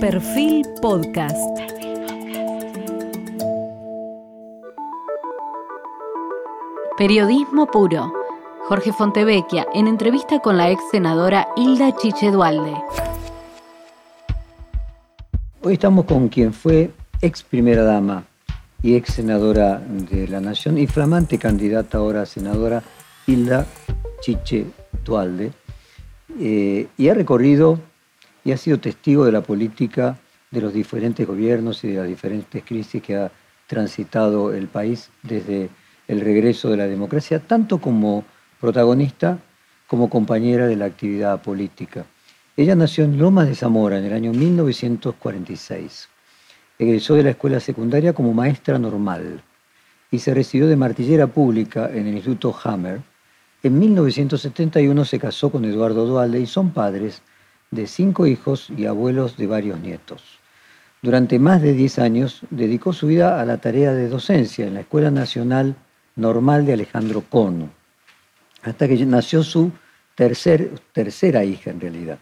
Perfil Podcast. Periodismo puro. Jorge Fontevecchia en entrevista con la ex senadora Hilda Chiche Dualde. Hoy estamos con quien fue ex primera dama y ex senadora de la Nación y flamante candidata ahora a senadora Hilda Chiche Dualde. Eh, y ha recorrido y ha sido testigo de la política de los diferentes gobiernos y de las diferentes crisis que ha transitado el país desde el regreso de la democracia, tanto como protagonista como compañera de la actividad política. Ella nació en Lomas de Zamora en el año 1946. Egresó de la escuela secundaria como maestra normal y se recibió de martillera pública en el Instituto Hammer. En 1971 se casó con Eduardo Dualde y son padres de cinco hijos y abuelos de varios nietos. Durante más de diez años dedicó su vida a la tarea de docencia en la Escuela Nacional Normal de Alejandro Cono, hasta que nació su tercer, tercera hija en realidad.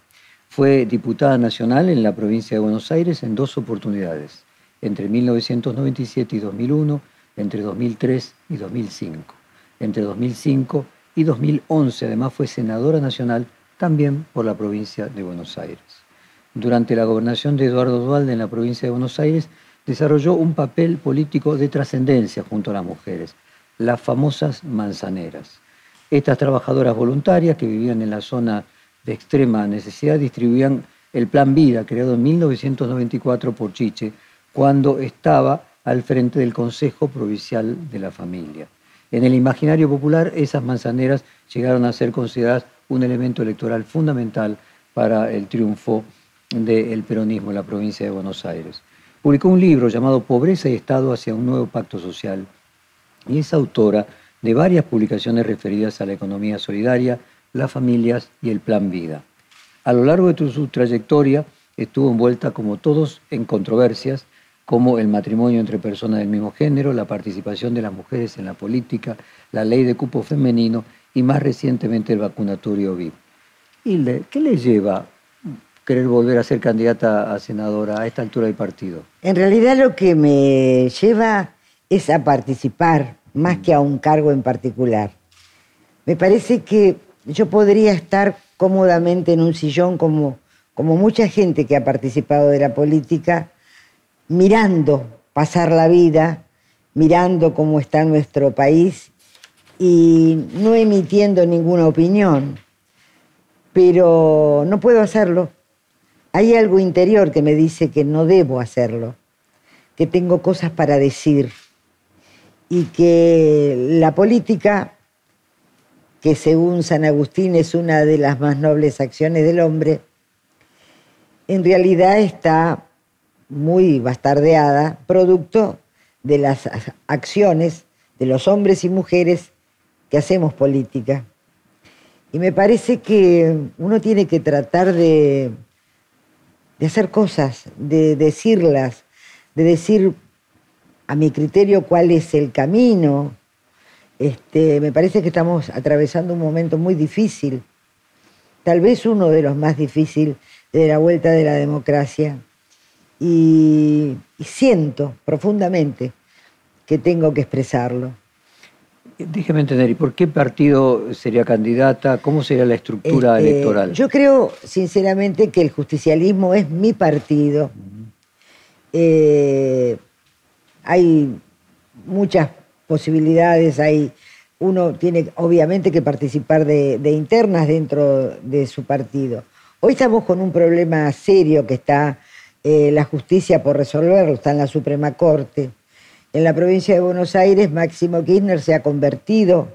Fue diputada nacional en la provincia de Buenos Aires en dos oportunidades, entre 1997 y 2001, entre 2003 y 2005. Entre 2005 y 2011 además fue senadora nacional también por la provincia de Buenos Aires. Durante la gobernación de Eduardo Dualde en la provincia de Buenos Aires, desarrolló un papel político de trascendencia junto a las mujeres, las famosas manzaneras. Estas trabajadoras voluntarias que vivían en la zona de extrema necesidad distribuían el Plan Vida, creado en 1994 por Chiche, cuando estaba al frente del Consejo Provincial de la Familia. En el imaginario popular, esas manzaneras llegaron a ser consideradas un elemento electoral fundamental para el triunfo del peronismo en la provincia de Buenos Aires. Publicó un libro llamado Pobreza y Estado hacia un nuevo pacto social y es autora de varias publicaciones referidas a la economía solidaria, las familias y el plan vida. A lo largo de su trayectoria estuvo envuelta, como todos, en controversias como el matrimonio entre personas del mismo género, la participación de las mujeres en la política, la ley de cupo femenino y más recientemente el vacunatorio VIP. Hilde, ¿qué le lleva querer volver a ser candidata a senadora a esta altura del partido? En realidad lo que me lleva es a participar más que a un cargo en particular. Me parece que yo podría estar cómodamente en un sillón como, como mucha gente que ha participado de la política, mirando pasar la vida, mirando cómo está nuestro país y no emitiendo ninguna opinión, pero no puedo hacerlo. Hay algo interior que me dice que no debo hacerlo, que tengo cosas para decir y que la política, que según San Agustín es una de las más nobles acciones del hombre, en realidad está muy bastardeada, producto de las acciones de los hombres y mujeres que hacemos política. Y me parece que uno tiene que tratar de, de hacer cosas, de decirlas, de decir a mi criterio cuál es el camino. Este, me parece que estamos atravesando un momento muy difícil, tal vez uno de los más difíciles de la vuelta de la democracia. y siento profundamente que tengo que expresarlo. Déjeme entender, ¿y por qué partido sería candidata? ¿Cómo sería la estructura Este, electoral? Yo creo, sinceramente, que el justicialismo es mi partido. Eh, hay muchas posibilidades, hay, uno tiene obviamente que participar de, de internas dentro de su partido. Hoy estamos con un problema serio que está eh, la justicia por resolverlo, está en la Suprema Corte. En la provincia de Buenos Aires, Máximo Kirchner se ha convertido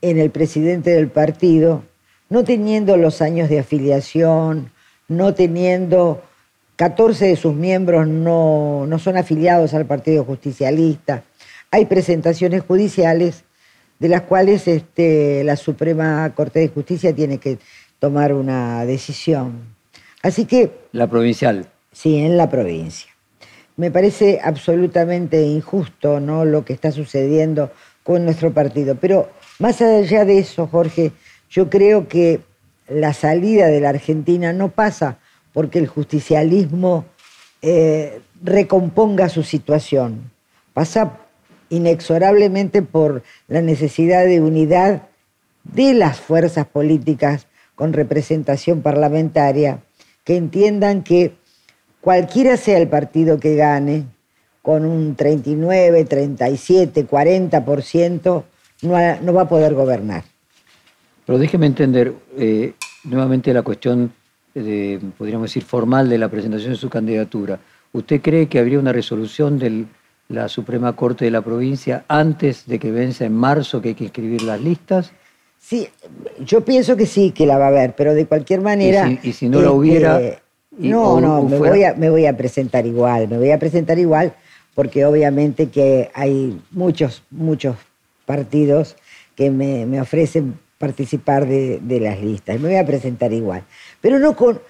en el presidente del partido, no teniendo los años de afiliación, no teniendo 14 de sus miembros no, no son afiliados al Partido Justicialista. Hay presentaciones judiciales de las cuales este, la Suprema Corte de Justicia tiene que tomar una decisión. Así que... La provincial. Sí, en la provincia. Me parece absolutamente injusto ¿no? lo que está sucediendo con nuestro partido. Pero más allá de eso, Jorge, yo creo que la salida de la Argentina no pasa porque el justicialismo eh, recomponga su situación. Pasa inexorablemente por la necesidad de unidad de las fuerzas políticas con representación parlamentaria, que entiendan que cualquiera sea el partido que gane, con un 39, 37, 40%, no, no va a poder gobernar. Pero déjeme entender eh, nuevamente la cuestión, de, podríamos decir, formal de la presentación de su candidatura. ¿Usted cree que habría una resolución de la Suprema Corte de la provincia antes de que vence en marzo que hay que escribir las listas? Sí, yo pienso que sí, que la va a haber, pero de cualquier manera... Y si, no la hubiera... Este, no, no, me, voy a, me voy a presentar igual, me voy a presentar igual porque obviamente que hay muchos, muchos partidos que me, ofrecen participar de, las listas. Me voy a presentar igual. Pero no con,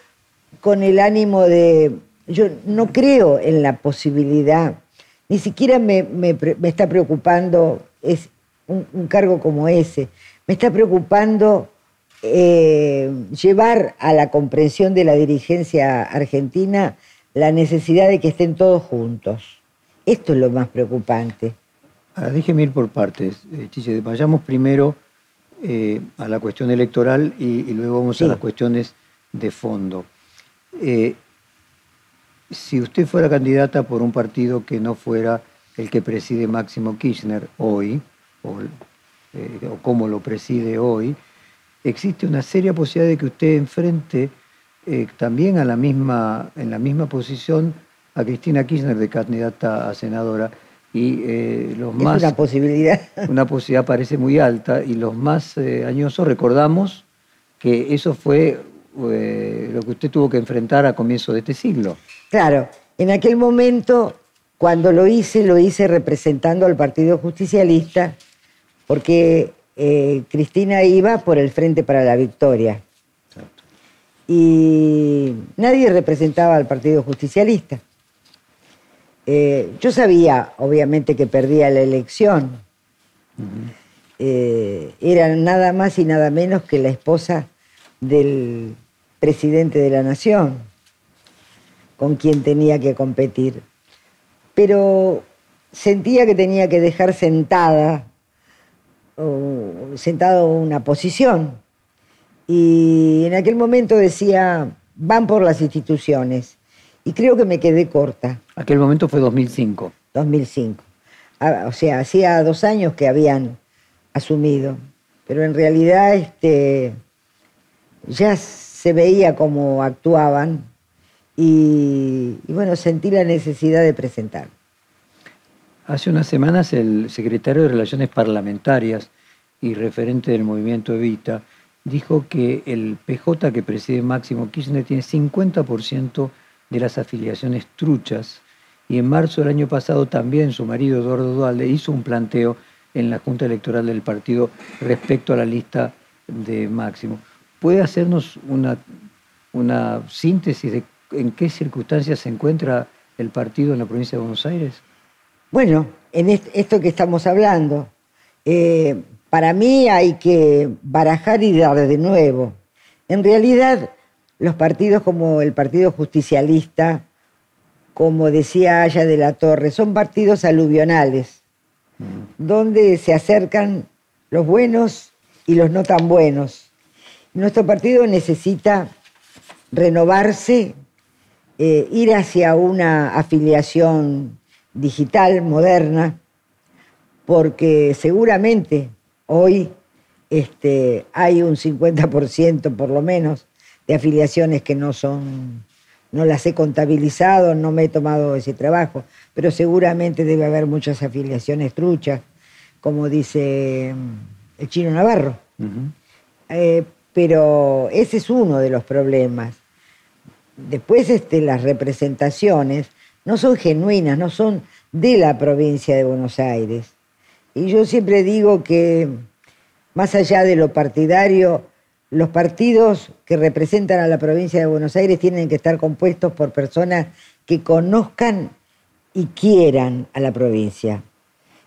con el ánimo de... Yo no creo en la posibilidad, ni siquiera me, está preocupando es un, cargo como ese, me está preocupando eh, llevar a la comprensión de la dirigencia argentina la necesidad de que estén todos juntos. Esto es lo más preocupante. Ahora, déjeme ir por partes, eh, Chiche. Vayamos primero eh, a la cuestión electoral y, luego vamos a las cuestiones de fondo. Eh, si usted fuera candidata por un partido que no fuera el que preside Máximo Kirchner hoy, o, o como lo preside hoy, existe una seria posibilidad de que usted enfrente también a la misma, en la misma posición a Cristina Kirchner de candidata a senadora. Y eh, los es más una posibilidad. una posibilidad parece muy alta. Y los más eh, añosos recordamos que eso fue eh, lo que usted tuvo que enfrentar a comienzo de este siglo. Claro en aquel momento cuando lo hice lo hice representando al Partido Justicialista porque Cristina iba por el Frente para la Victoria y nadie representaba al Partido Justicialista eh, yo sabía, obviamente, que perdía la elección. Eh, era nada más y nada menos que la esposa del presidente de la nación, con quien tenía que competir. Pero sentía que tenía que dejar sentada, sentado una posición. Y en aquel momento decía, van por las instituciones. Y creo que me quedé corta. Aquel momento fue 2005. 2005. Ah, o sea, hacía dos años que habían asumido, pero en realidad este, ya se veía cómo actuaban y, y bueno, sentí la necesidad de presentar. Hace unas semanas el secretario de Relaciones Parlamentarias y referente del movimiento Evita dijo que el PJ que preside Máximo Kirchner tiene 50% de las afiliaciones truchas y en marzo del año pasado también su marido Eduardo Dualde hizo un planteo en la Junta Electoral del partido respecto a la lista de Máximo. ¿Puede hacernos una, una síntesis de en qué circunstancias se encuentra el partido en la provincia de Buenos Aires? Bueno, en esto que estamos hablando, eh, para mí hay que barajar y dar de nuevo. En realidad, los partidos como el Partido Justicialista, como decía Aya de la Torre, son partidos aluvionales, donde se acercan los buenos y los no tan buenos. Nuestro partido necesita renovarse, eh, ir hacia una afiliación digital, moderna, porque seguramente hoy este, hay un 50% por lo menos de afiliaciones que no son, no las he contabilizado, no me he tomado ese trabajo, pero seguramente debe haber muchas afiliaciones truchas, como dice mm, el chino Navarro. Eh, pero ese es uno de los problemas. Después este, las representaciones no son genuinas, no son de la provincia de Buenos Aires. Y yo siempre digo que más allá de lo partidario, los partidos que representan a la provincia de Buenos Aires tienen que estar compuestos por personas que conozcan y quieran a la provincia.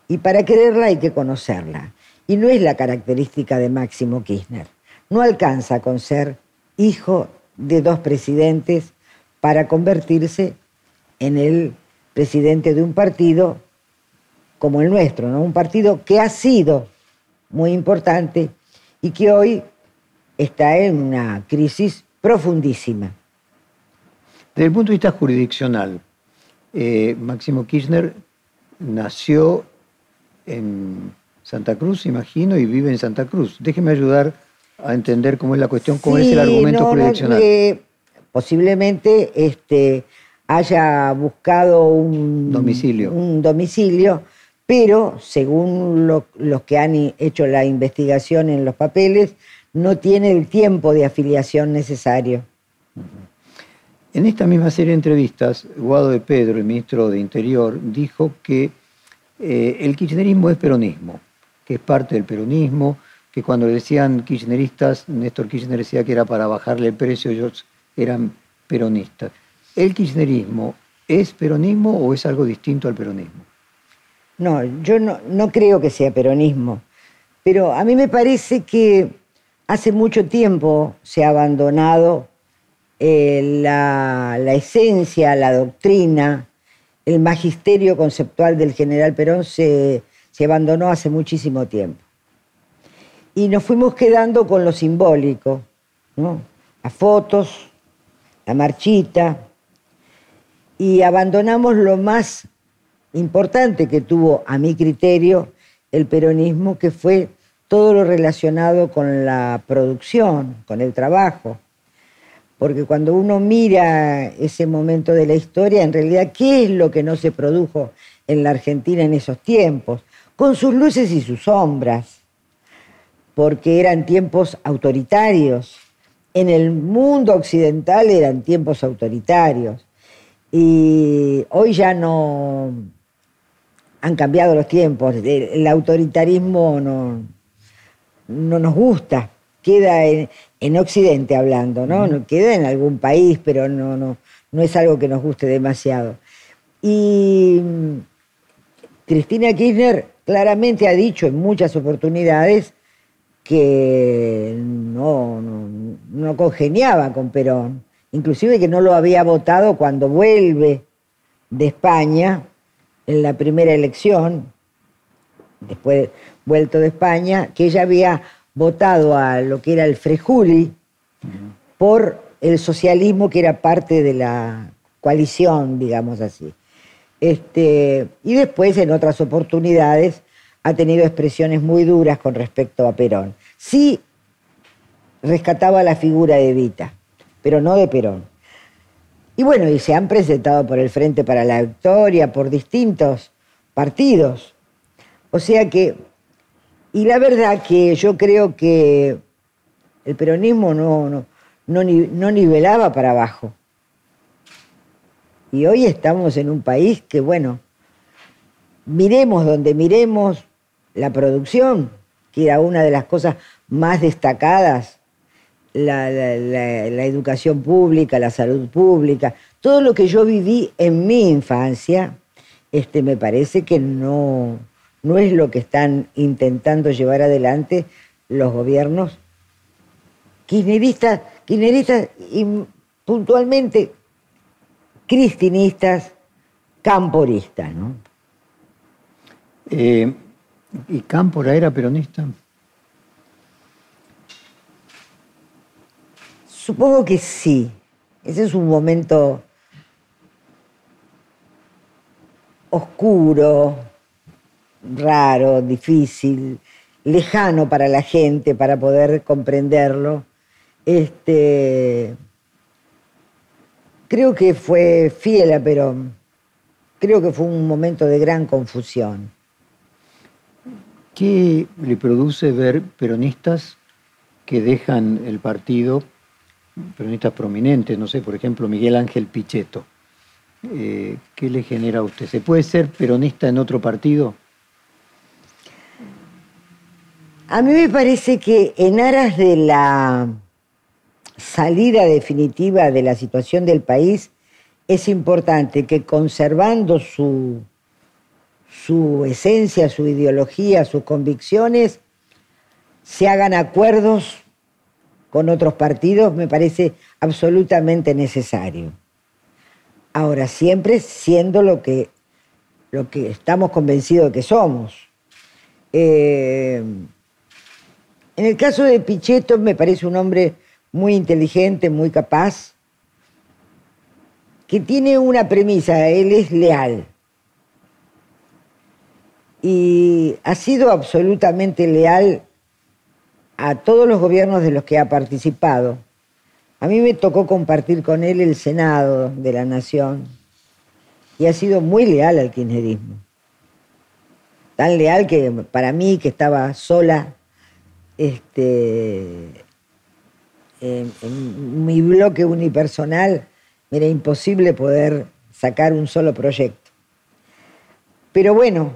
Y para quererla hay que conocerla. Y no es la característica de Máximo Kirchner. No alcanza con ser hijo de dos presidentes para convertirse en el presidente de un partido como el nuestro, ¿no? Un partido que ha sido muy importante y que hoy está en una crisis profundísima. Desde el punto de vista jurisdiccional, eh, Máximo Kirchner nació en Santa Cruz, imagino, y vive en Santa Cruz. Déjeme ayudar a entender cómo es la cuestión, cómo es el argumento jurisdiccional. posiblemente este, haya buscado un domicilio. un domicilio, pero según los que han hecho la investigación en los papeles, no tiene el tiempo de afiliación necesario. En esta misma serie de entrevistas, Guado de Pedro, el ministro de Interior, dijo que eh, el kirchnerismo es peronismo, que es parte del peronismo, que cuando le decían kirchneristas, Néstor Kirchner decía que era para bajarle el precio, ellos eran peronistas. ¿El kirchnerismo es peronismo o es algo distinto al peronismo? No, yo no, no creo que sea peronismo, pero a mí me parece que hace mucho tiempo se ha abandonado eh, la, esencia, la doctrina, el magisterio conceptual del general Perón se, abandonó hace muchísimo tiempo. Y nos fuimos quedando con lo simbólico, las fotos, la marchita, y abandonamos lo más importante que tuvo, a mi criterio, el peronismo, que fue todo lo relacionado con la producción, con el trabajo. Porque cuando uno mira ese momento de la historia, en realidad, ¿qué es lo que no se produjo en la Argentina en esos tiempos? Con sus luces y sus sombras, porque eran tiempos autoritarios. En el mundo occidental eran tiempos autoritarios. Y hoy ya no han cambiado los tiempos. El autoritarismo no, no nos gusta, queda en, Occidente hablando, ¿no? Queda en algún país, pero no, no, no es algo que nos guste demasiado. Y mm, Cristina Kirchner claramente ha dicho en muchas oportunidades que no, no, congeniaba con Perón, inclusive que no lo había votado cuando vuelve de España en la primera elección, después vuelto de España, que ella había votado a lo que era el Frejuli por el socialismo que era parte de la coalición, digamos así. Este, y después, en otras oportunidades, ha tenido expresiones muy duras con respecto a Perón. Sí rescataba la figura de Evita, pero no de Perón. Y bueno, y se han presentado por el Frente para la Victoria, por distintos partidos. O sea que y la verdad que yo creo que el peronismo no, no, no, nivelaba para abajo. Y hoy estamos en un país que, bueno, miremos donde miremos la producción, que era una de las cosas más destacadas, la, educación pública, la salud pública, todo lo que yo viví en mi infancia, este, me parece que no, no es lo que están intentando llevar adelante los gobiernos kirchneristas, kirchneristas y puntualmente cristinistas, camporistas, ¿no? Eh, ¿Y Cámpora era peronista? Supongo que sí. Ese es un momento oscuro, raro, difícil, lejano para la gente para poder comprenderlo. Este, creo que fue fiel a. Creo que fue un momento de gran confusión. ¿Qué le produce ver peronistas que dejan el partido, peronistas prominentes, no sé, por ejemplo, Miguel Ángel Pichetto? Eh, ¿Qué le genera a usted? ¿Se puede ser peronista en otro partido? A mí me parece que en aras de la salida definitiva de la situación del país, es importante que conservando su, su esencia, su ideología, sus convicciones, se hagan acuerdos con otros partidos, me parece absolutamente necesario. Ahora, siempre siendo lo que, lo que estamos convencidos de que somos. Eh, en el caso de Pichetto me parece un hombre muy inteligente, muy capaz, que tiene una premisa, él es leal. Y ha sido absolutamente leal a todos los gobiernos de los que ha participado. A mí me tocó compartir con él el Senado de la Nación y ha sido muy leal al kirchnerismo. Tan leal que para mí, que estaba sola este, en, mi bloque unipersonal, era imposible poder sacar un solo proyecto. Pero bueno,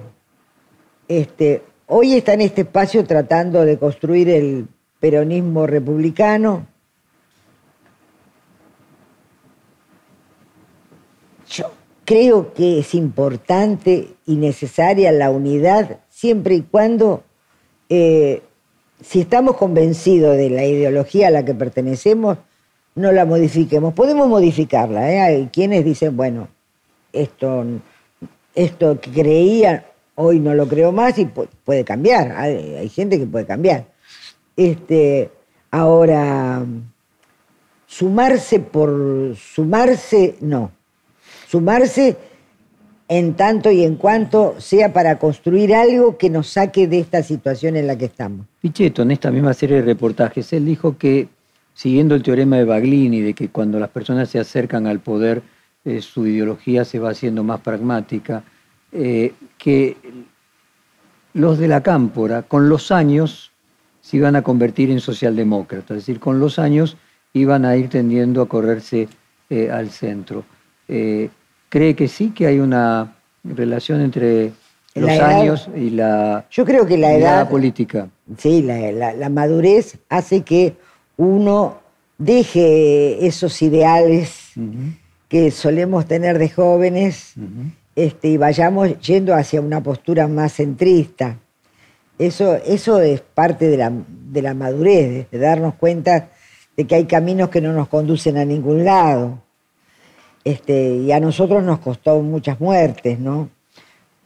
este, hoy está en este espacio tratando de construir el peronismo republicano. Yo creo que es importante y necesaria la unidad siempre y cuando eh, si estamos convencidos de la ideología a la que pertenecemos, no la modifiquemos. Podemos modificarla. ¿eh? Hay quienes dicen, bueno, esto, esto que creía, hoy no lo creo más y puede cambiar. Hay, gente que puede cambiar. Este, ahora, sumarse por sumarse, no. Sumarse en tanto y en cuanto sea para construir algo que nos saque de esta situación en la que estamos. Pichetto, en esta misma serie de reportajes, él dijo que, siguiendo el teorema de Baglini, de que cuando las personas se acercan al poder, eh, su ideología se va haciendo más pragmática, eh, que los de la cámpora, con los años, se iban a convertir en socialdemócratas, es decir, con los años iban a ir tendiendo a correrse eh, al centro. Cree que sí, que hay una relación entre los años y la, yo creo que la edad política. Sí, la, madurez hace que uno deje esos ideales que solemos tener de jóvenes este, y vayamos yendo hacia una postura más centrista. Eso, eso es parte de la, de la madurez, de darnos cuenta de que hay caminos que no nos conducen a ningún lado. Este, y a nosotros nos costó muchas muertes, ¿no?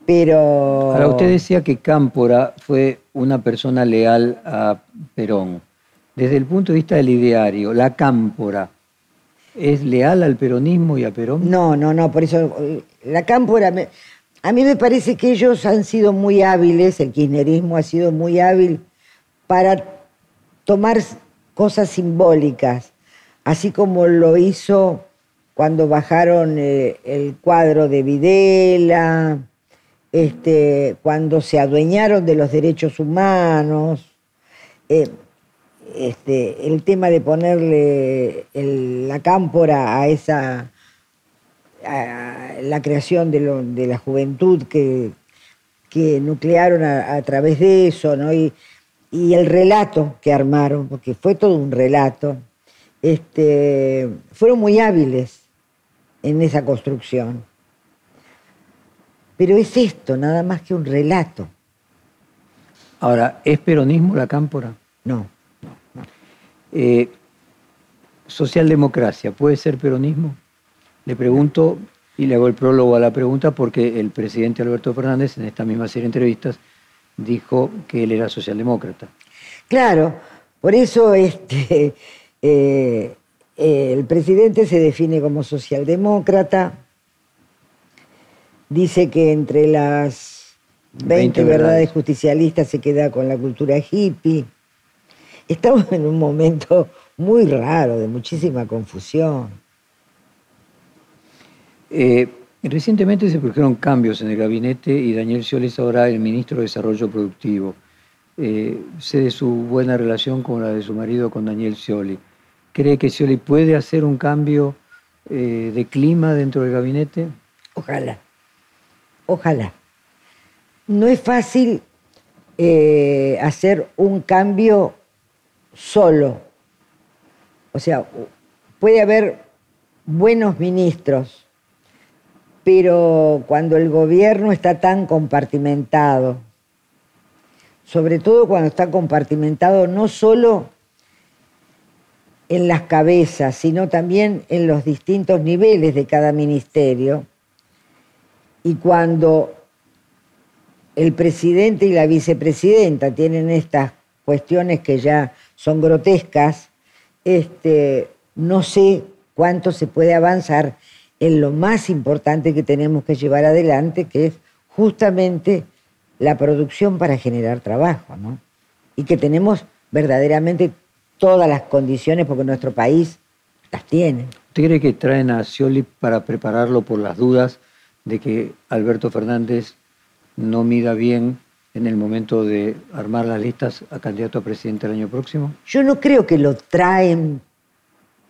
Pero... Ahora, usted decía que Cámpora fue una persona leal a Perón. Desde el punto de vista del ideario, la Cámpora, ¿es leal al peronismo y a Perón? No, no, no, por eso la Cámpora, a mí me parece que ellos han sido muy hábiles, el kirchnerismo ha sido muy hábil para tomar cosas simbólicas, así como lo hizo cuando bajaron eh, el cuadro de Videla, este, cuando se adueñaron de los derechos humanos, eh, este, el tema de ponerle la cámpora a esa la creación de, la juventud que, que nuclearon a, través de eso, ¿no? Y, y el relato que armaron, porque fue todo un relato, este, fueron muy hábiles en esa construcción. Pero es esto, nada más que un relato. Ahora, ¿es peronismo la cámpora? No. Eh, socialdemocracia, ¿puede ser peronismo? Le pregunto y le hago el prólogo a la pregunta porque el presidente Alberto Fernández en esta misma serie de entrevistas dijo que él era socialdemócrata. Claro, por eso este, eh, el presidente se define como socialdemócrata, dice que entre las 20, verdades. justicialistas se queda con la cultura hippie. Estamos en un momento muy raro, de muchísima confusión. Eh, recientemente se produjeron cambios en el gabinete y Daniel Scioli es ahora el ministro de Desarrollo Productivo. Eh, sé de su buena relación con la de su marido, con Daniel Scioli. ¿Cree que Scioli puede hacer un cambio eh, de clima dentro del gabinete? Ojalá, ojalá. No es fácil eh, hacer un cambio solo. O sea, puede haber buenos ministros, pero cuando el gobierno está tan compartimentado, sobre todo cuando está compartimentado no solo en las cabezas, sino también en los distintos niveles de cada ministerio. Y cuando el presidente y la vicepresidenta tienen estas cuestiones que ya son grotescas, este, no sé cuánto se puede avanzar en lo más importante que tenemos que llevar adelante, que es justamente la producción para generar trabajo, ¿no? Y que tenemos verdaderamente todas las condiciones porque nuestro país las tiene. ¿Usted cree que traen a Scioli para prepararlo por las dudas de que Alberto Fernández no mida bien en el momento de armar las listas a candidato a presidente el año próximo? Yo no creo que lo traen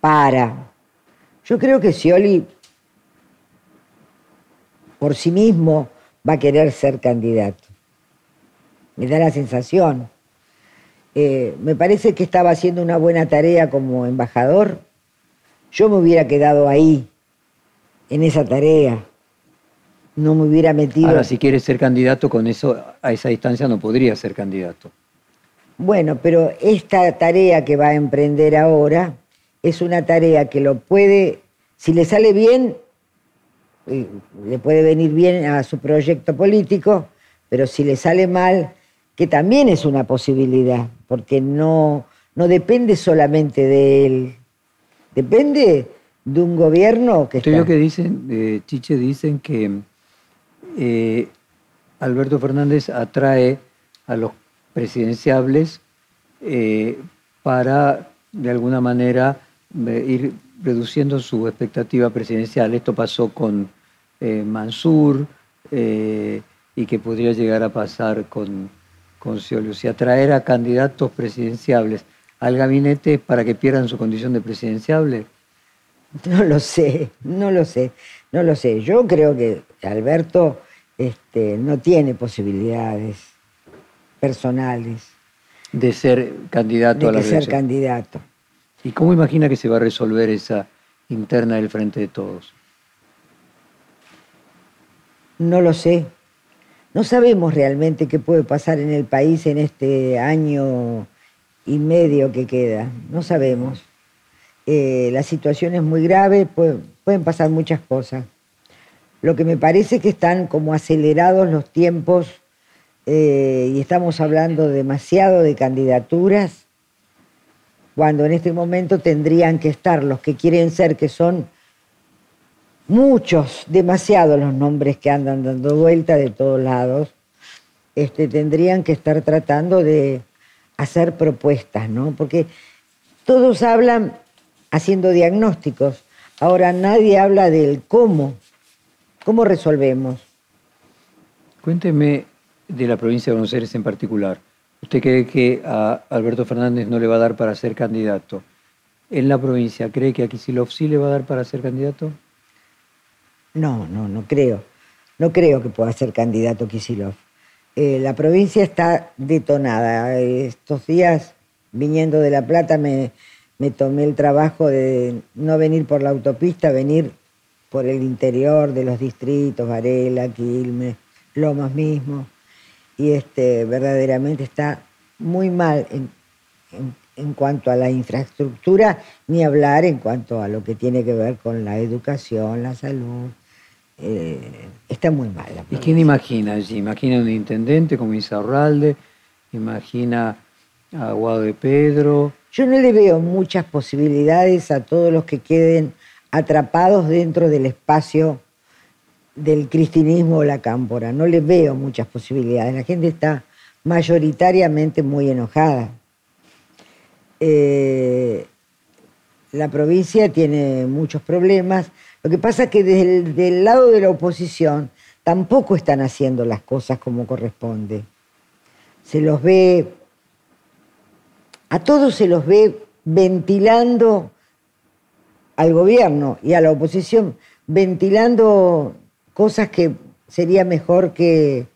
para. Yo creo que Scioli por sí mismo va a querer ser candidato. Me da la sensación. Eh, me parece que estaba haciendo una buena tarea como embajador. Yo me hubiera quedado ahí, en esa tarea. No me hubiera metido. Ahora, si quiere ser candidato, con eso, a esa distancia no podría ser candidato. Bueno, pero esta tarea que va a emprender ahora es una tarea que lo puede, si le sale bien, le puede venir bien a su proyecto político, pero si le sale mal, que también es una posibilidad, porque no, no depende solamente de él, depende de un gobierno que... Usted que dicen, eh, Chiche, dicen que eh, Alberto Fernández atrae a los presidenciables eh, para, de alguna manera, ir reduciendo su expectativa presidencial. Esto pasó con eh, Mansur eh, y que podría llegar a pasar con, con Scioli. Atraer a candidatos presidenciables al gabinete para que pierdan su condición de presidenciable. No lo sé, no lo sé, no lo sé. Yo creo que Alberto este, no tiene posibilidades personales. De ser candidato a la de ser candidato. ¿Y cómo imagina que se va a resolver esa interna del Frente de Todos? No lo sé. No sabemos realmente qué puede pasar en el país en este año y medio que queda. No sabemos. Eh, la situación es muy grave, pueden pasar muchas cosas. Lo que me parece que están como acelerados los tiempos eh, y estamos hablando demasiado de candidaturas cuando en este momento tendrían que estar los que quieren ser, que son muchos, demasiados los nombres que andan dando vuelta de todos lados, este, tendrían que estar tratando de hacer propuestas, ¿no? Porque todos hablan haciendo diagnósticos, ahora nadie habla del cómo, cómo resolvemos. Cuénteme de la provincia de Buenos Aires en particular. ¿Usted cree que a Alberto Fernández no le va a dar para ser candidato? ¿En la provincia cree que a Kisilov sí le va a dar para ser candidato? No, no, no creo. No creo que pueda ser candidato Kisilov. Eh, la provincia está detonada. Estos días, viniendo de La Plata, me, me tomé el trabajo de no venir por la autopista, venir por el interior de los distritos, Varela, Quilmes, Lomas mismo y este, verdaderamente está muy mal en, cuanto a la infraestructura, ni hablar en cuanto a lo que tiene que ver con la educación, la salud. Eh, está muy mal. ¿Y quién imagina allí? ¿Imagina un intendente como Isaurralde? ¿Imagina a Aguado de Pedro? Yo no le veo muchas posibilidades a todos los que queden atrapados dentro del espacio del cristinismo o la cámpora. No le veo muchas posibilidades. La gente está mayoritariamente muy enojada. Eh, la provincia tiene muchos problemas. Lo que pasa es que desde el lado de la oposición tampoco están haciendo las cosas como corresponde. Se los ve, a todos se los ve ventilando al gobierno y a la oposición, ventilando cosas que sería mejor que,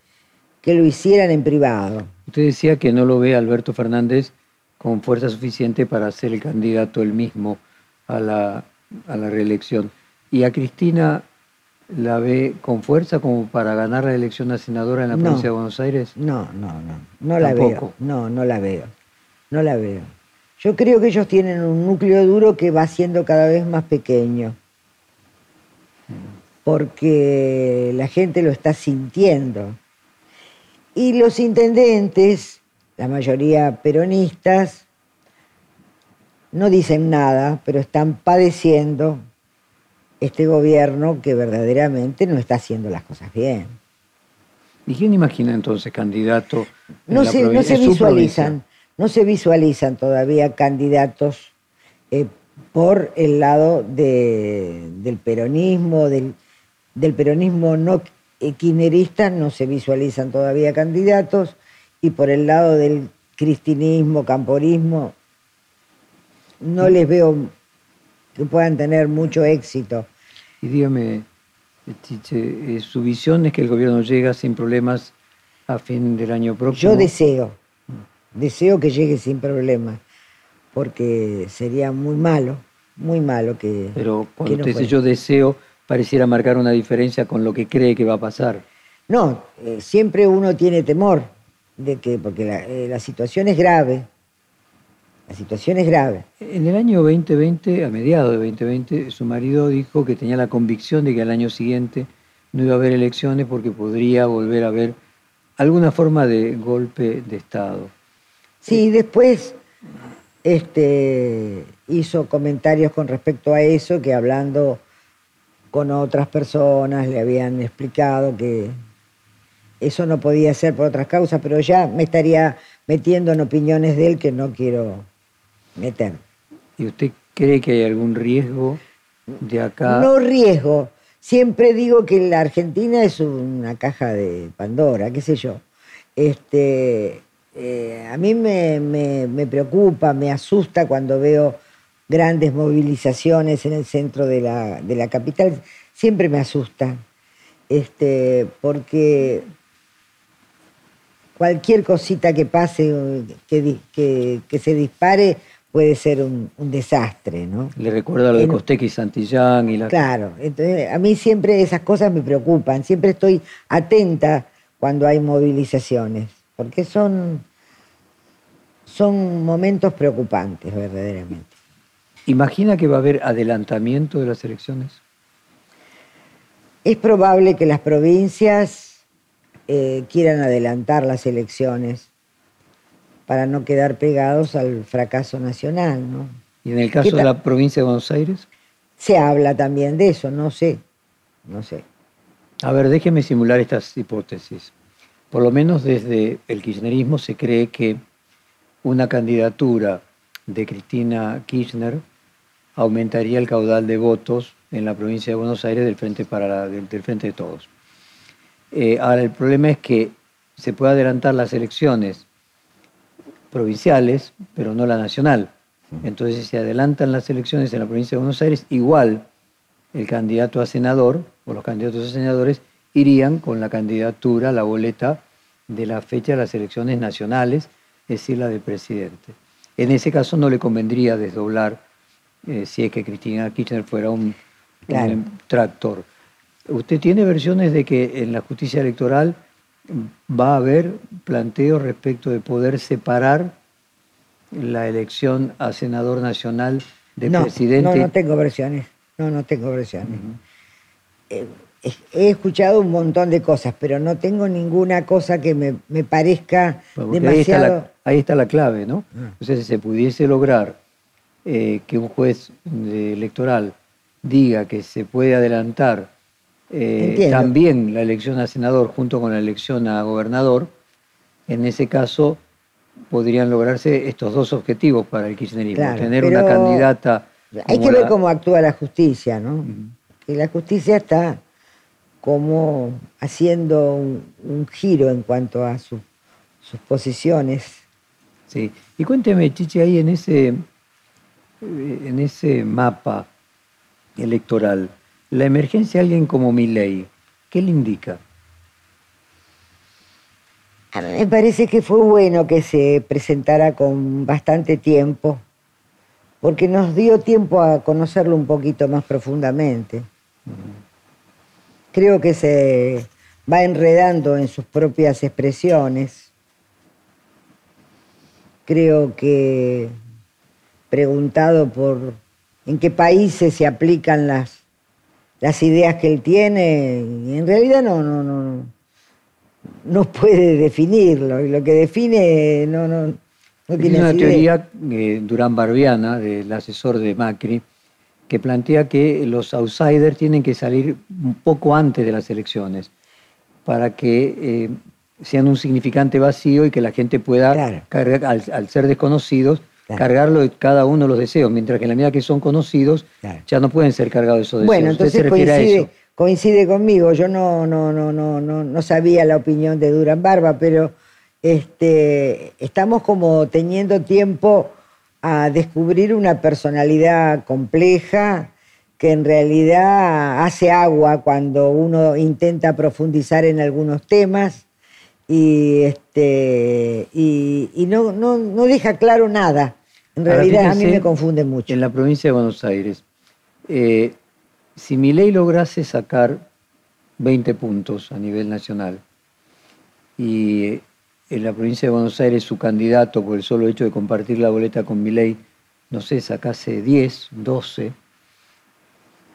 que lo hicieran en privado. Usted decía que no lo ve Alberto Fernández con fuerza suficiente para ser el candidato él mismo a la, a la reelección. ¿Y a Cristina la ve con fuerza como para ganar la elección a senadora en la provincia de Buenos Aires? No, no, no, no la veo. No, no la veo. No la veo. Yo creo que ellos tienen un núcleo duro que va siendo cada vez más pequeño, porque la gente lo está sintiendo. Y los intendentes, la mayoría peronistas, no dicen nada, pero están padeciendo este gobierno que verdaderamente no está haciendo las cosas bien. ¿Y quién imagina entonces candidato? No se, no se visualizan, no se visualizan todavía candidatos eh, por el lado del peronismo, del, del peronismo no kirchnerista, no se visualizan todavía candidatos, y por el lado del cristinismo, camporismo, no les veo que puedan tener mucho éxito. Y dígame, eh, su visión es que el gobierno llega sin problemas a fin del año próximo. Yo deseo, deseo que llegue sin problemas, porque sería muy malo, muy malo que. Pero cuando usted dice yo deseo, pareciera marcar una diferencia con lo que cree que va a pasar. No, eh, siempre uno tiene temor de que, porque la, eh, la situación es grave, la situación es grave. En el año 2020, a mediados de 2020, su marido dijo que tenía la convicción de que al año siguiente no iba a haber elecciones porque podría volver a haber alguna forma de golpe de Estado. Sí, después este, hizo comentarios con respecto a eso, que hablando con otras personas le habían explicado que eso no podía ser por otras causas, pero ya me estaría metiendo en opiniones de él que no quiero meter. ¿Y usted cree que hay algún riesgo de acá? No riesgo. Siempre digo que la Argentina es una caja de Pandora, qué sé yo. Este, eh, a mí me, me, preocupa, me asusta cuando veo grandes movilizaciones en el centro de la, de la capital. Siempre me asusta, este, porque cualquier cosita que pase, que, que, que se dispare, puede ser un, desastre, ¿no? Le recuerda lo de Costequi y Santillán y la... Claro, entonces a mí siempre esas cosas me preocupan, siempre estoy atenta cuando hay movilizaciones, porque son, son momentos preocupantes verdaderamente. ¿Imagina que va a haber adelantamiento de las elecciones? Es probable que las provincias eh, quieran adelantar las elecciones para no quedar pegados al fracaso nacional. ¿no? ¿Y en el caso de la provincia de Buenos Aires? Se habla también de eso, no sé, no sé. A ver, déjeme simular estas hipótesis. Por lo menos desde el kirchnerismo se cree que una candidatura de Cristina Kirchner aumentaría el caudal de votos en la provincia de Buenos Aires del Frente, para del, frente de Todos. Eh, ahora, el problema es que se puede adelantar las elecciones provinciales, pero no la nacional. Entonces, si se adelantan las elecciones en la provincia de Buenos Aires, igual el candidato a senador o los candidatos a senadores irían con la candidatura, la boleta de la fecha de las elecciones nacionales, es decir, la del presidente. En ese caso no le convendría desdoblar eh, si es que Cristina Kirchner fuera un, un tractor. ¿Usted tiene versiones de que en la justicia electoral va a haber planteos respecto de poder separar la elección a senador nacional de presidente. No, no tengo versiones. No, no tengo versiones. Eh, he escuchado un montón de cosas, pero no tengo ninguna cosa que me, parezca demasiado. Ahí está, la, clave, ¿no? Ah. O sea, si se pudiese lograr eh, que un juez electoral diga que se puede adelantar eh, también la elección a senador junto con la elección a gobernador, en ese caso podrían lograrse estos dos objetivos para el kirchnerismo, tener una candidata... Hay que ver cómo actúa la justicia, ¿no? Que la justicia está como haciendo un, giro en cuanto a sus posiciones. Sí, y cuénteme, Chichi, ahí en ese, en ese mapa electoral, la emergencia de alguien como Milley, ¿qué le indica? A mí me parece que fue bueno que se presentara con bastante tiempo, porque nos dio tiempo a conocerlo un poquito más profundamente. Creo que se va enredando en sus propias expresiones. Creo que preguntado por en qué países se aplican las, las ideas que él tiene, y en realidad no, no, no, no puede definirlo, y lo que define no, no, no tiene una idea. teoría eh, Durán Barbiana, del asesor de Macri, que plantea que los outsiders tienen que salir un poco antes de las elecciones para que eh, sean un significante vacío y que la gente pueda, Claro. cargar, al, al ser desconocidos, Claro. cargarlo de cada uno de los deseos, mientras que en la medida que son conocidos, Claro. ya no pueden ser cargados de esos deseos. Bueno, ¿Usted entonces se coincide, eso? coincide conmigo. Yo no, no, no, no, no, no sabía la opinión de Durán Barba, pero este, estamos como teniendo tiempo a descubrir una personalidad compleja que en realidad hace agua cuando uno intenta profundizar en algunos temas y, este, y, y no, no, no deja claro nada. En Ahora, realidad a mí me confunde mucho. En la provincia de Buenos Aires, eh, si Milei lograse sacar 20 puntos a nivel nacional y en la provincia de Buenos Aires su candidato, por el solo hecho de compartir la boleta con Milei, no sé, sacase 10, 12,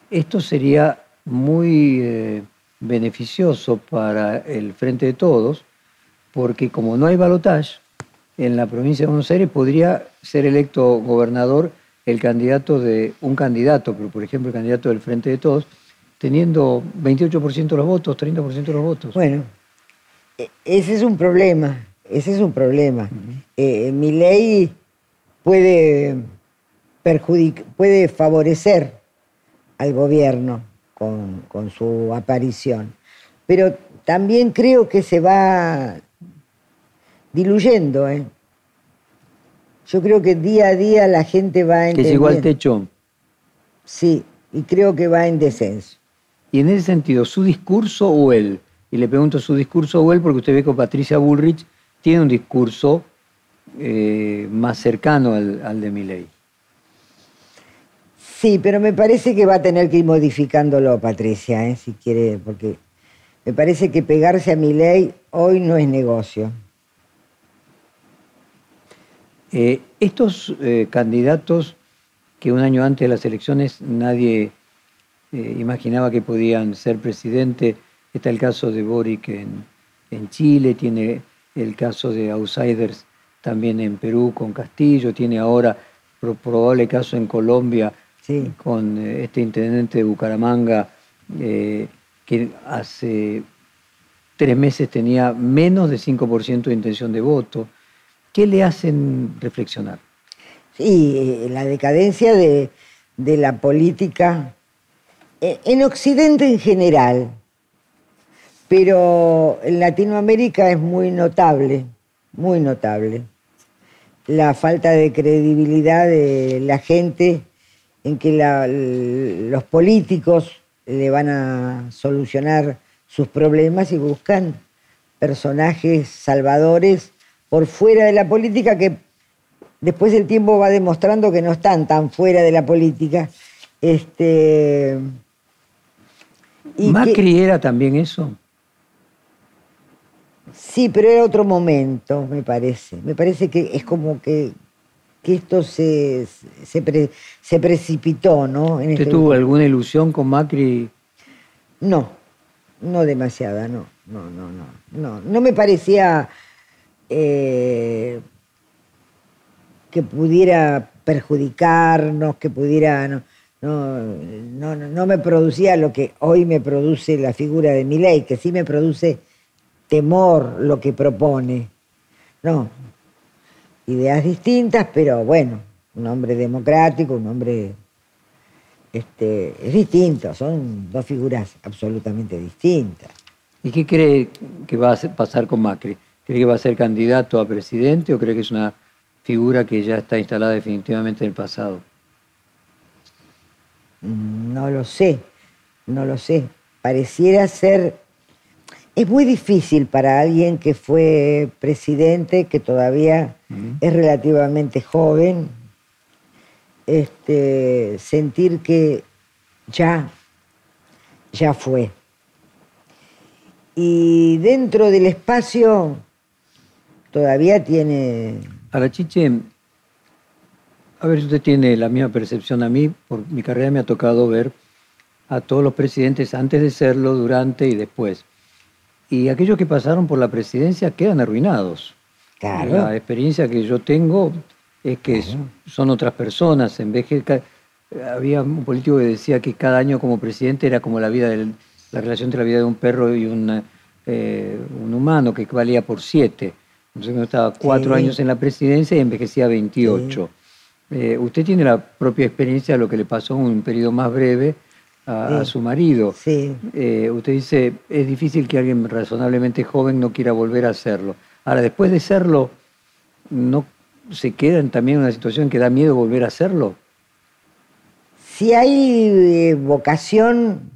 esto sería muy eh, beneficioso para el Frente de Todos, porque como no hay balotaje, en la provincia de Buenos Aires podría ser electo gobernador el candidato de un candidato, pero por ejemplo el candidato del Frente de Todos, teniendo 28% de los votos, 30% de los votos. Bueno, ese es un problema, ese es un problema. Eh, mi ley puede, perjudic- puede favorecer al gobierno con, con su aparición, pero también creo que se va diluyendo. ¿eh? Yo creo que día a día la gente va que llegó al techo. Sí, y creo que va en descenso. Y en ese sentido, ¿su discurso o él? Y le pregunto su discurso o él porque usted ve que Patricia Bullrich tiene un discurso eh, más cercano al, al de Milei. Sí, pero me parece que va a tener que ir modificándolo, Patricia, ¿eh? si quiere, porque me parece que pegarse a mi ley hoy no es negocio. Eh, estos eh, candidatos que un año antes de las elecciones nadie imaginaba que podían ser presidente, está el caso de Boric en, en Chile, tiene el caso de Outsiders también en Perú con Castillo, tiene ahora pro- probable caso en Colombia Sí. con eh, este intendente de Bucaramanga eh, que hace tres meses tenía menos de 5% de intención de voto. ¿Qué le hacen reflexionar? Sí, eh, la decadencia de, de la política en Occidente en general, pero en Latinoamérica es muy notable, muy notable. La falta de credibilidad de la gente en que los políticos le van a solucionar sus problemas y buscan personajes salvadores por fuera de la política que después el tiempo va demostrando que no están tan fuera de la política. Este, y ¿Macri era también eso? Sí, pero era otro momento, me parece. Me parece que es como que, que esto se, se, pre- se precipitó, ¿no? En ¿Usted este- tuvo alguna ilusión con Macri? No, no demasiada, no, no, no, no, no. No me parecía eh, que pudiera perjudicarnos, que pudiera, no, no, no, no- no me producía lo que hoy me produce la figura de Milei, que sí me produce temor lo que propone. No, ideas distintas, pero bueno, un hombre democrático, un hombre este, es distinto, son dos figuras absolutamente distintas. ¿Y qué cree que va a pasar con Macri? ¿Cree que va a ser candidato a presidente o cree que es una figura que ya está instalada definitivamente en el pasado? Mm, No lo sé, no lo sé. Pareciera ser... Es muy difícil para alguien que fue presidente, que todavía es relativamente joven, este, sentir que ya, ya fue. Y dentro del espacio todavía tiene... Ahora, Chiche, A ver si usted tiene la misma percepción a mí, por mi carrera me ha tocado ver a todos los presidentes antes de serlo, durante y después. Y aquellos que pasaron por la presidencia quedan arruinados. Claro. La experiencia que yo tengo es que son otras personas. En vez que había un político que decía que cada año como presidente era como la vida del, la relación entre la vida de un perro y un, eh, un humano que valía por siete. Entonces uno estaba cuatro años en la presidencia y envejecía 28. Eh, usted tiene la propia experiencia de lo que le pasó en un periodo más breve a, su marido. Sí. Eh, usted dice, es difícil que alguien razonablemente joven no quiera volver a hacerlo. Ahora, después de serlo, ¿no se queda también en una situación que da miedo volver a hacerlo? Si hay vocación,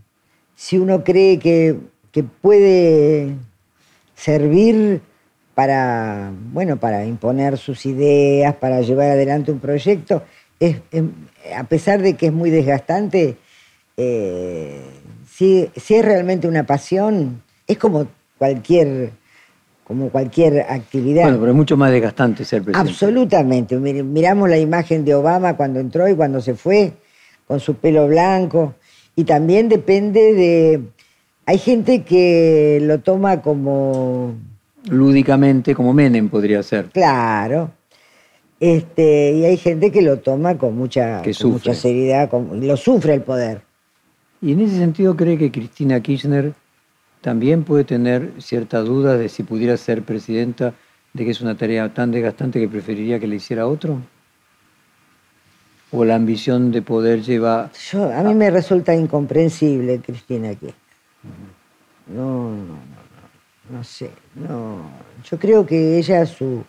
si uno cree que, que puede servir para, bueno, para imponer sus ideas, para llevar adelante un proyecto, es, a pesar de que es muy desgastante, eh, si, si, es realmente una pasión, es como cualquier, como cualquier actividad. Bueno, pero es mucho más desgastante ser presidente. Absolutamente. Miramos la imagen de Obama cuando entró y cuando se fue, con su pelo blanco. Y también depende de... Hay gente que lo toma como lúdicamente, como Menem podría ser. Claro. Este, y hay gente que lo toma con mucha, mucha seriedad, lo sufre el poder. Y en ese sentido, ¿cree que Cristina Kirchner también puede tener cierta duda de si pudiera ser presidenta, de que es una tarea tan desgastante que preferiría que le hiciera otro? ¿O la ambición de poder lleva... Yo, a mí me resulta incomprensible Cristina aquí. No, no, no no sé, no. Yo creo que ella, su,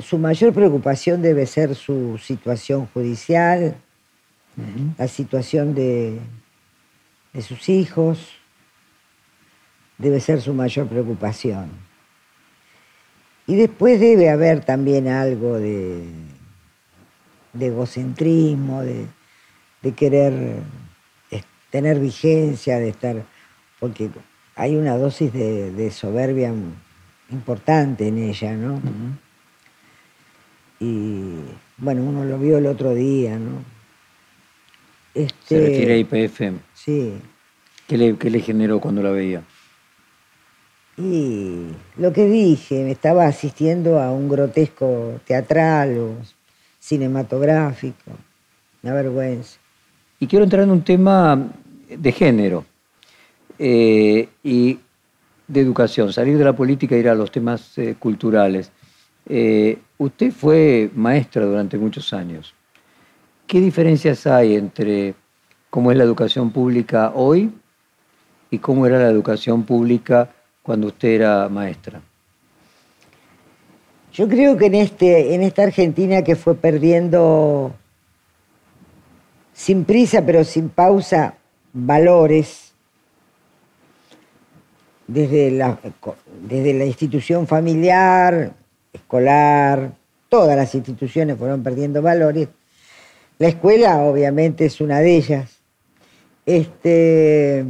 su mayor preocupación debe ser su situación judicial, la situación de, de sus hijos, debe ser su mayor preocupación. Y después debe haber también algo de, de egocentrismo, de, de querer tener vigencia, de estar, porque hay una dosis de, soberbia importante en ella, ¿no? Y bueno, uno lo vio el otro día, ¿no? Este, Se refiere a IPF. Sí. ¿Qué le, ¿Qué le generó cuando la veía? Y lo que dije, me estaba asistiendo a un grotesco teatral o cinematográfico, una vergüenza. Y quiero entrar en un tema de género. Eh, y de educación, salir de la política e ir a los temas eh, culturales. Eh, usted fue maestra durante muchos años. ¿Qué diferencias hay entre cómo es la educación pública hoy y cómo era la educación pública cuando usted era maestra? Yo creo que en, este, en esta Argentina que fue perdiendo sin prisa pero sin pausa valores, desde la, desde la institución familiar, escolar, todas las instituciones fueron perdiendo valores. La escuela obviamente es una de ellas. Este,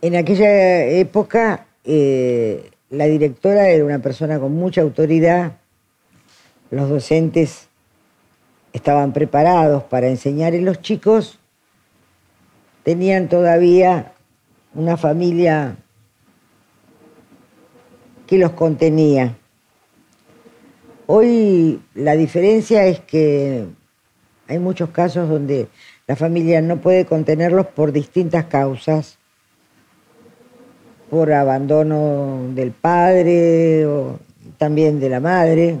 en aquella época eh, la directora era una persona con mucha autoridad, los docentes estaban preparados para enseñar y los chicos tenían todavía una familia que los contenía. Hoy la diferencia es que hay muchos casos donde la familia no puede contenerlos por distintas causas, por abandono del padre o también de la madre,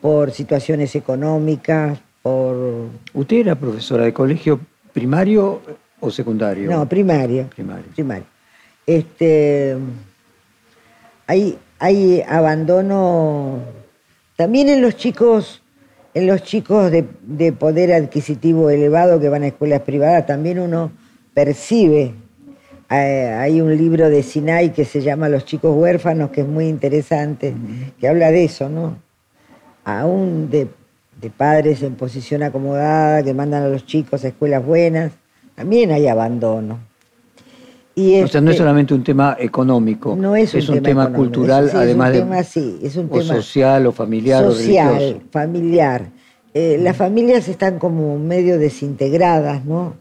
por situaciones económicas, por... ¿Usted era profesora de colegio primario ¿O secundario? No, primario. Primario. primario. Este, hay, hay abandono también en los chicos, en los chicos de, poder adquisitivo elevado que van a escuelas privadas, también uno percibe. Eh, hay un libro de Sinai que se llama Los chicos huérfanos, que es muy interesante, que habla de eso, ¿no? Aún de, de padres en posición acomodada que mandan a los chicos a escuelas buenas también hay abandono. O sea, no es este, solamente un tema económico, no es un, tema, cultural, además de sí, es un o social o familiar social, o religioso. familiar. Eh, las familias están como medio desintegradas, ¿no?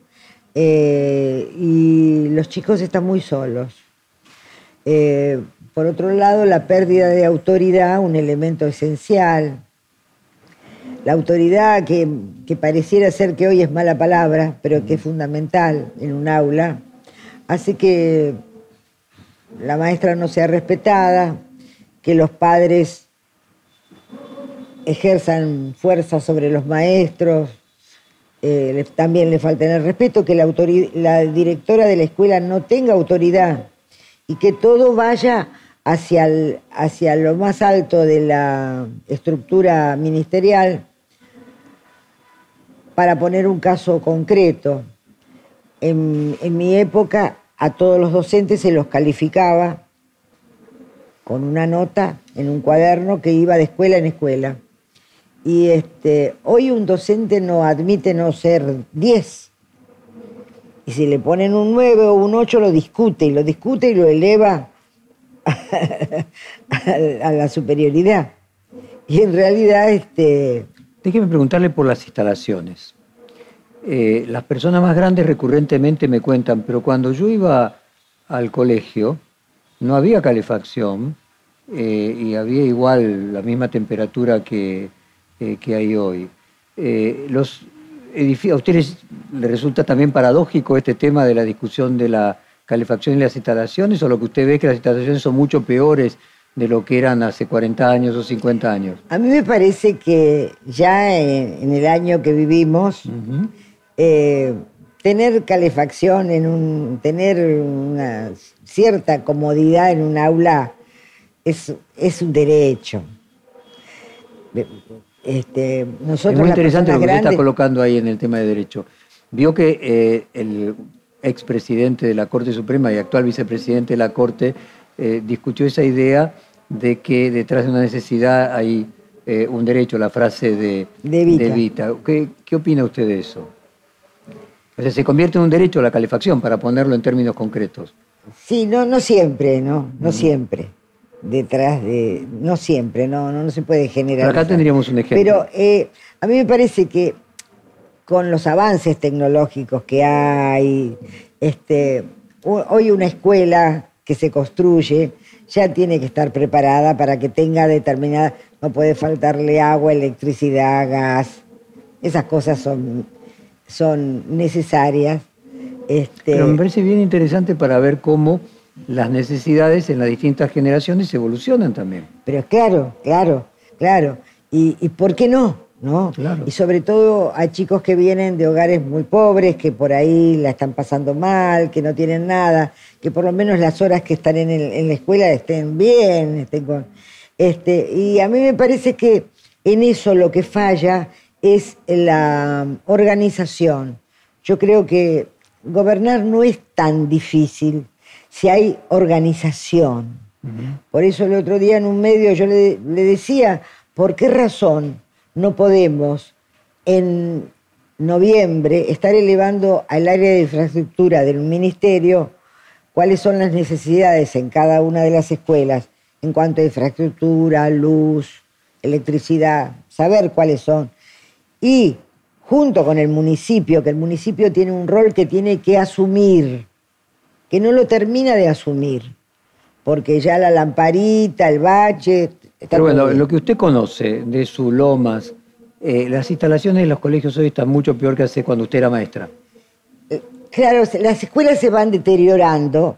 Eh, y los chicos están muy solos. Eh, por otro lado, la pérdida de autoridad, un elemento esencial. La autoridad que, que pareciera ser que hoy es mala palabra, pero que es fundamental en un aula hace que la maestra no sea respetada, que los padres ejerzan fuerza sobre los maestros, eh, también le falta el respeto, que la, directora de la escuela no tenga autoridad y que todo vaya hacia, hacia lo más alto de la estructura ministerial para poner un caso concreto. En mi época a todos los docentes se los calificaba con una nota en un cuaderno que iba de escuela en escuela. Y este, hoy un docente no admite no ser 10. Y si le ponen un 9 o un 8 lo discute y lo discute y lo eleva a la superioridad. Y en realidad... Este... Déjeme preguntarle por las instalaciones. Eh, las personas más grandes recurrentemente me cuentan, pero cuando yo iba al colegio no había calefacción eh, y había igual la misma temperatura que, eh, que hay hoy. los ¿A ustedes les resulta también paradójico este tema de la discusión de la calefacción y las instalaciones o lo que usted ve que las instalaciones son mucho peores de lo que eran hace 40 años o 50 años? A mí me parece que ya en, el año que vivimos, eh, tener calefacción, en un, tener una cierta comodidad en un aula es, es un derecho. Este, nosotros es muy interesante lo que usted está colocando ahí en el tema de derecho. Vio que eh, el expresidente de la Corte Suprema y actual vicepresidente de la Corte eh, discutió esa idea de que detrás de una necesidad hay un derecho, la frase de, de Vita. ¿Qué, ¿Qué opina usted de eso? Se convierte en un derecho la calefacción, para ponerlo en términos concretos. Sí, no, no siempre, ¿no? No siempre. Detrás de. No siempre, no, no, se puede generar. acá tendríamos un ejemplo. Pero eh, a mí me parece que con los avances tecnológicos que hay, este, hoy una escuela que se construye ya tiene que estar preparada para que tenga determinada. No puede faltarle agua, electricidad, gas. Esas cosas son son necesarias. Este... Pero me parece bien interesante para ver cómo las necesidades en las distintas generaciones evolucionan también. Pero claro, claro, claro. ¿Y, por qué no? ¿no? Y sobre todo a chicos que vienen de hogares muy pobres, que por ahí la están pasando mal, que no tienen nada, que por lo menos las horas que están en, en la escuela estén bien, estén con... Este, y a mí me parece que en eso lo que falla es la organización. Yo creo que gobernar no es tan difícil si hay organización. Por eso el otro día en un medio yo le, decía, ¿por qué razón no podemos en noviembre estar elevando al área de infraestructura del ministerio cuáles son las necesidades en cada una de las escuelas en cuanto a infraestructura, luz, electricidad, saber cuáles son y junto con el municipio, que el municipio tiene un rol que tiene que asumir, que no lo termina de asumir, porque ya la lamparita, el bache... Pero bueno, lo que usted conoce de su Lomas, eh, las instalaciones de los colegios hoy están mucho peor que hace cuando usted era maestra. Eh, claro, las escuelas se van deteriorando,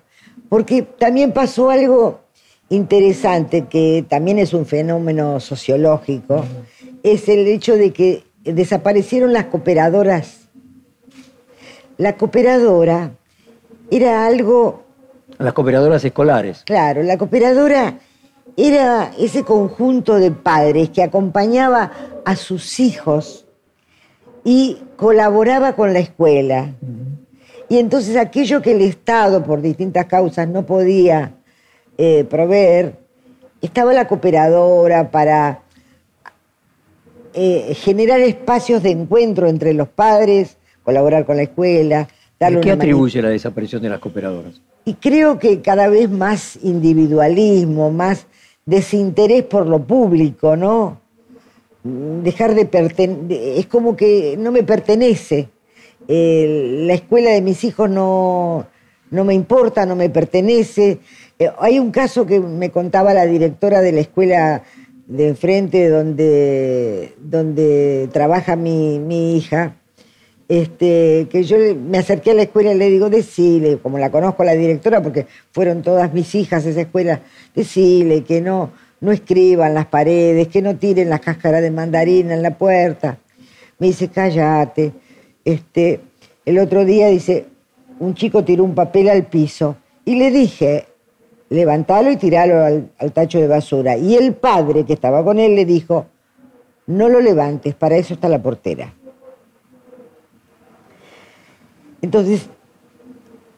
porque también pasó algo interesante, que también es un fenómeno sociológico, es el hecho de que desaparecieron las cooperadoras. La cooperadora era algo... Las cooperadoras escolares. Claro, la cooperadora era ese conjunto de padres que acompañaba a sus hijos y colaboraba con la escuela. Y entonces aquello que el Estado, por distintas causas, no podía eh, proveer, estaba la cooperadora para eh, generar espacios de encuentro entre los padres, colaborar con la escuela, ¿A darle qué atribuye la desaparición de las cooperadoras? y creo que cada vez más individualismo, más desinterés por lo público, ¿no? Dejar de pertenecer, es como que no me pertenece. Eh, la escuela de mis hijos no, no me importa, no me pertenece. Eh, hay un caso que me contaba la directora de la escuela de enfrente donde, donde trabaja mi, mi hija, este, que yo me acerqué a la escuela y le digo, decile, como la conozco la directora, porque fueron todas mis hijas a esa escuela, decile que no, no escriban las paredes, que no tiren las cáscaras de mandarina en la puerta. Me dice, cállate. Este, el otro día dice, un chico tiró un papel al piso y le dije, levantalo y tiralo al, al tacho de basura. Y el padre que estaba con él le dijo, no lo levantes, para eso está la portera. Entonces,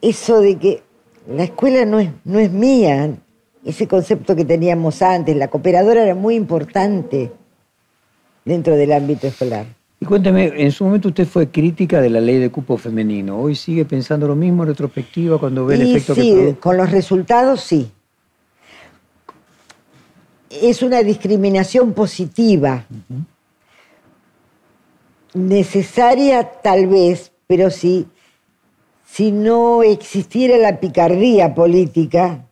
eso de que la escuela no es, no es mía, ese concepto que teníamos antes, la cooperadora era muy importante dentro del ámbito escolar. Y cuénteme, en su momento usted fue crítica de la ley de cupo femenino. ¿Hoy sigue pensando lo mismo en retrospectiva cuando ve el efecto sí, que produjo? con los resultados sí. Es una discriminación positiva. Necesaria tal vez, pero si, si no existiera la picardía política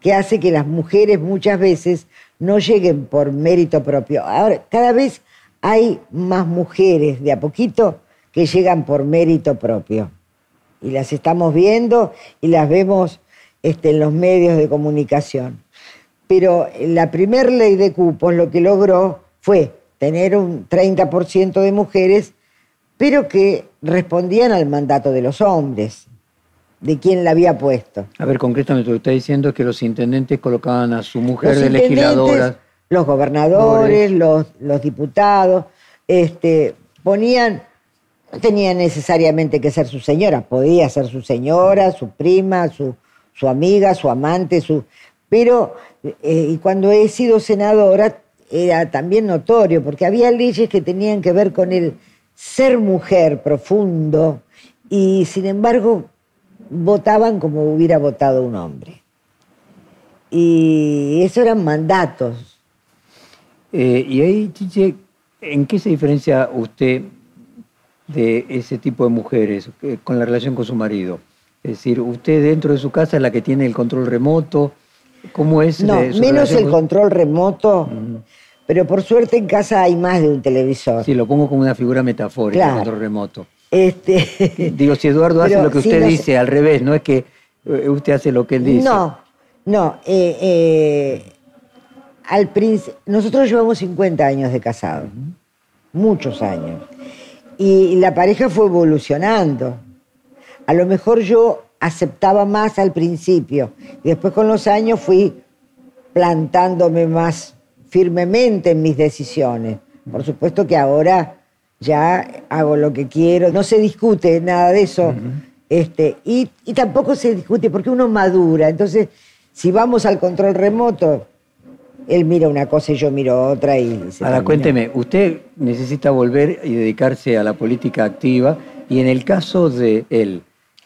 que hace que las mujeres muchas veces no lleguen por mérito propio. Ahora, cada vez hay más mujeres de a poquito que llegan por mérito propio y las estamos viendo y las vemos este, en los medios de comunicación. Pero la primer ley de cupos lo que logró fue tener un 30% de mujeres, pero que respondían al mandato de los hombres, de quien la había puesto. A ver, concretamente lo que está diciendo es que los intendentes colocaban a su mujer Los de legisladora. Los gobernadores, los, los diputados, este, ponían, no tenía necesariamente que ser su señora, podía ser su señora, su prima, su, su amiga, su amante, su, pero eh, y cuando he sido senadora era también notorio, porque había leyes que tenían que ver con el ser mujer profundo y sin embargo votaban como hubiera votado un hombre. Y eso eran mandatos. Eh, y ahí, Chiche, ¿en qué se diferencia usted de ese tipo de mujeres eh, con la relación con su marido? Es decir, usted dentro de su casa es la que tiene el control remoto. ¿Cómo es? No, de su menos el con- control remoto, pero por suerte en casa hay más de un televisor. Sí, lo pongo como una figura metafórica, el control remoto. Este, Digo, si Eduardo hace lo que usted dice, al revés, no es que eh, usted hace lo que él dice. no, no. eh, al nosotros llevamos 50 años de casados, muchos años. Y la pareja fue evolucionando. A lo mejor yo aceptaba más al principio. Y después con los años fui plantándome más firmemente en mis decisiones. Por supuesto que ahora ya hago lo que quiero, no se discute nada de eso. este, y, y tampoco se discute porque uno madura. Entonces, si vamos al control remoto, él mira una cosa y yo miro otra y se Ahora termina. cuénteme, usted necesita volver y dedicarse a la política activa y en el caso de él,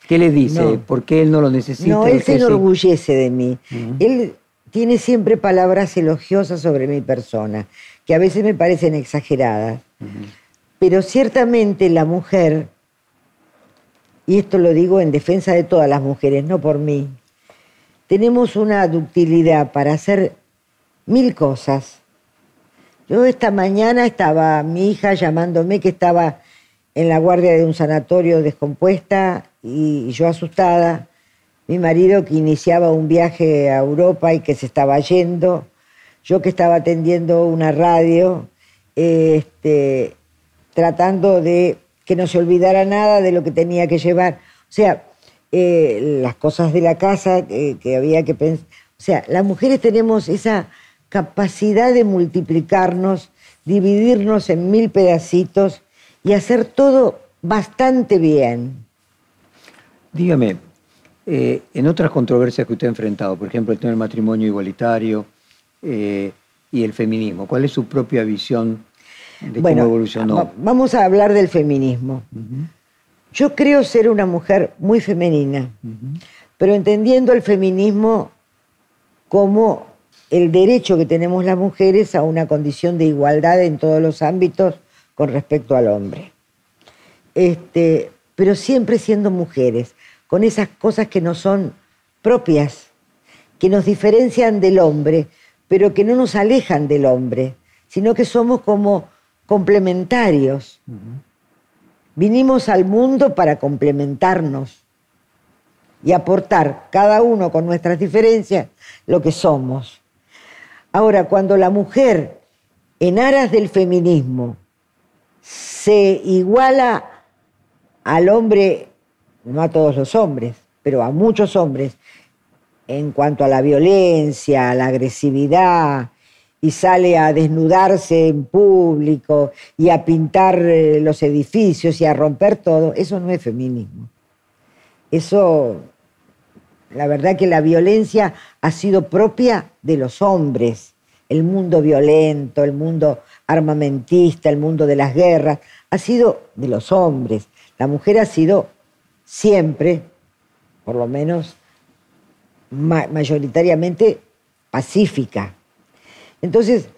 ¿qué le dice? No. ¿Por qué él no lo necesita? No, ¿Por él se enorgullece de mí. Él tiene siempre palabras elogiosas sobre mi persona, que a veces me parecen exageradas. Pero ciertamente la mujer, y esto lo digo en defensa de todas las mujeres, no por mí, tenemos una ductilidad para hacer mil cosas. Yo esta mañana estaba mi hija llamándome que estaba en la guardia de un sanatorio descompuesta y yo asustada. Mi marido que iniciaba un viaje a Europa y que se estaba yendo. Yo que estaba atendiendo una radio, este, tratando de que no se olvidara nada de lo que tenía que llevar. O sea, eh, las cosas de la casa eh, que había que pensar. O sea, las mujeres tenemos esa capacidad de multiplicarnos, dividirnos en mil pedacitos y hacer todo bastante bien. Dígame, eh, en otras controversias que usted ha enfrentado, por ejemplo, el tema del matrimonio igualitario eh, y el feminismo, ¿cuál es su propia visión de bueno, cómo evolucionó? va- vamos a hablar del feminismo. Yo creo ser una mujer muy femenina, pero entendiendo el feminismo como el derecho que tenemos las mujeres a una condición de igualdad en todos los ámbitos con respecto al hombre. Este, pero siempre siendo mujeres, con esas cosas que no son propias, que nos diferencian del hombre, pero que no nos alejan del hombre, sino que somos como complementarios. Vinimos al mundo para complementarnos y aportar cada uno con nuestras diferencias lo que somos. Ahora, cuando la mujer, en aras del feminismo, se iguala al hombre, no a todos los hombres, pero a muchos hombres, en cuanto a la violencia, a la agresividad, y sale a desnudarse en público y a pintar eh, los edificios y a romper todo, eso no es feminismo. Eso, la verdad que la violencia ha sido propia de los hombres, el mundo violento, el mundo armamentista, el mundo de las guerras, ha sido de los hombres. La mujer ha sido siempre, por lo menos mayoritariamente, pacífica. Entonces,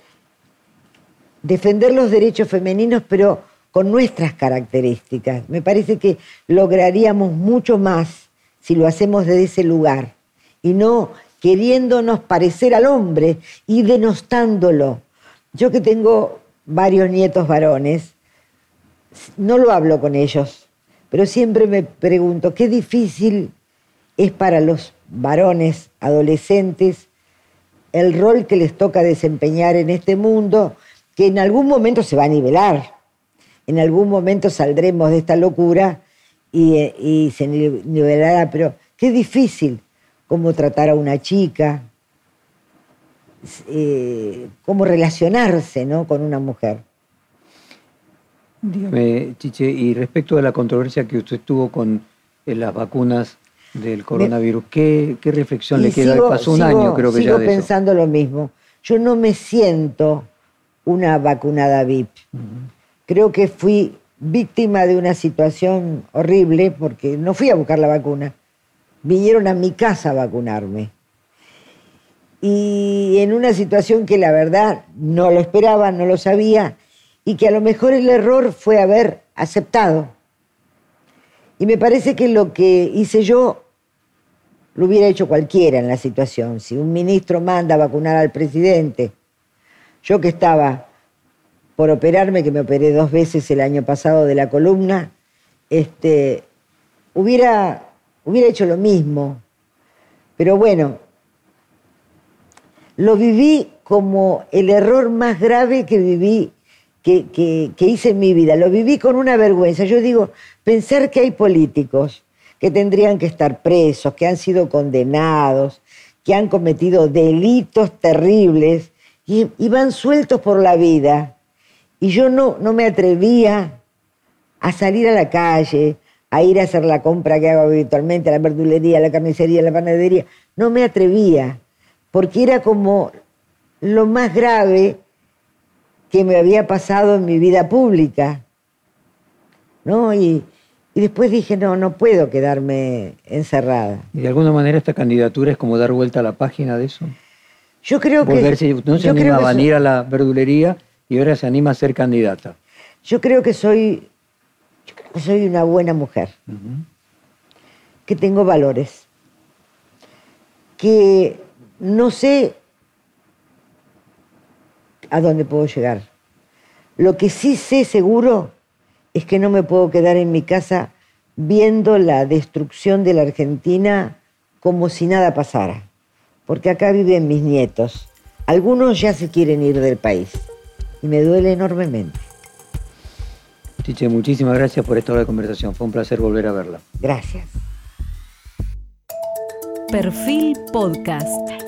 defender los derechos femeninos, pero con nuestras características. Me parece que lograríamos mucho más si lo hacemos desde ese lugar y no queriéndonos parecer al hombre y denostándolo. Yo que tengo varios nietos varones, no lo hablo con ellos, pero siempre me pregunto qué difícil es para los varones adolescentes el rol que les toca desempeñar en este mundo, que en algún momento se va a nivelar, en algún momento saldremos de esta locura y, se nivelará, pero qué difícil cómo tratar a una chica, eh, cómo relacionarse ¿no? con una mujer. Dígame, Chiche, y respecto a la controversia que usted tuvo con eh, las vacunas del coronavirus. ¿Qué, reflexión le queda? Pasó un año, creo que sigo pensando lo mismo. Yo no me siento una vacunada VIP. Creo que fui víctima de una situación horrible porque no fui a buscar la vacuna. Vinieron a mi casa a vacunarme. Y en una situación que la verdad no lo esperaba, no lo sabía, y que a lo mejor el error fue haber aceptado. Y me parece que lo que hice yo lo hubiera hecho cualquiera en la situación. Si un ministro manda a vacunar al presidente, yo que estaba por operarme, que me operé dos veces el año pasado de la columna, este, hubiera, hubiera hecho lo mismo. Pero bueno, lo viví como el error más grave que viví, que, que hice en mi vida. Lo viví con una vergüenza. Yo digo, pensar que hay políticos que tendrían que estar presos, que han sido condenados, que han cometido delitos terribles y, van sueltos por la vida. Y yo no, no me atrevía a salir a la calle, a ir a hacer la compra que hago habitualmente, a la verdulería, a la carnicería, a la panadería. No me atrevía, porque era como lo más grave que me había pasado en mi vida pública. ¿no? Y, y después dije, no, no puedo quedarme encerrada. ¿Y de alguna manera esta candidatura es como dar vuelta a la página de eso? Yo creo que... no se anima a venir a la verdulería y ahora se anima a ser candidata. Yo creo que soy, yo creo que soy una buena mujer, que tengo valores, que no sé a dónde puedo llegar. Lo que sí sé seguro es que no me puedo quedar en mi casa viendo la destrucción de la Argentina como si nada pasara, porque acá viven mis nietos. Algunos ya se quieren ir del país y me duele enormemente. Chiche, muchísimas gracias por esta hora de conversación. Fue un placer volver a verla. Gracias. Perfil Podcast.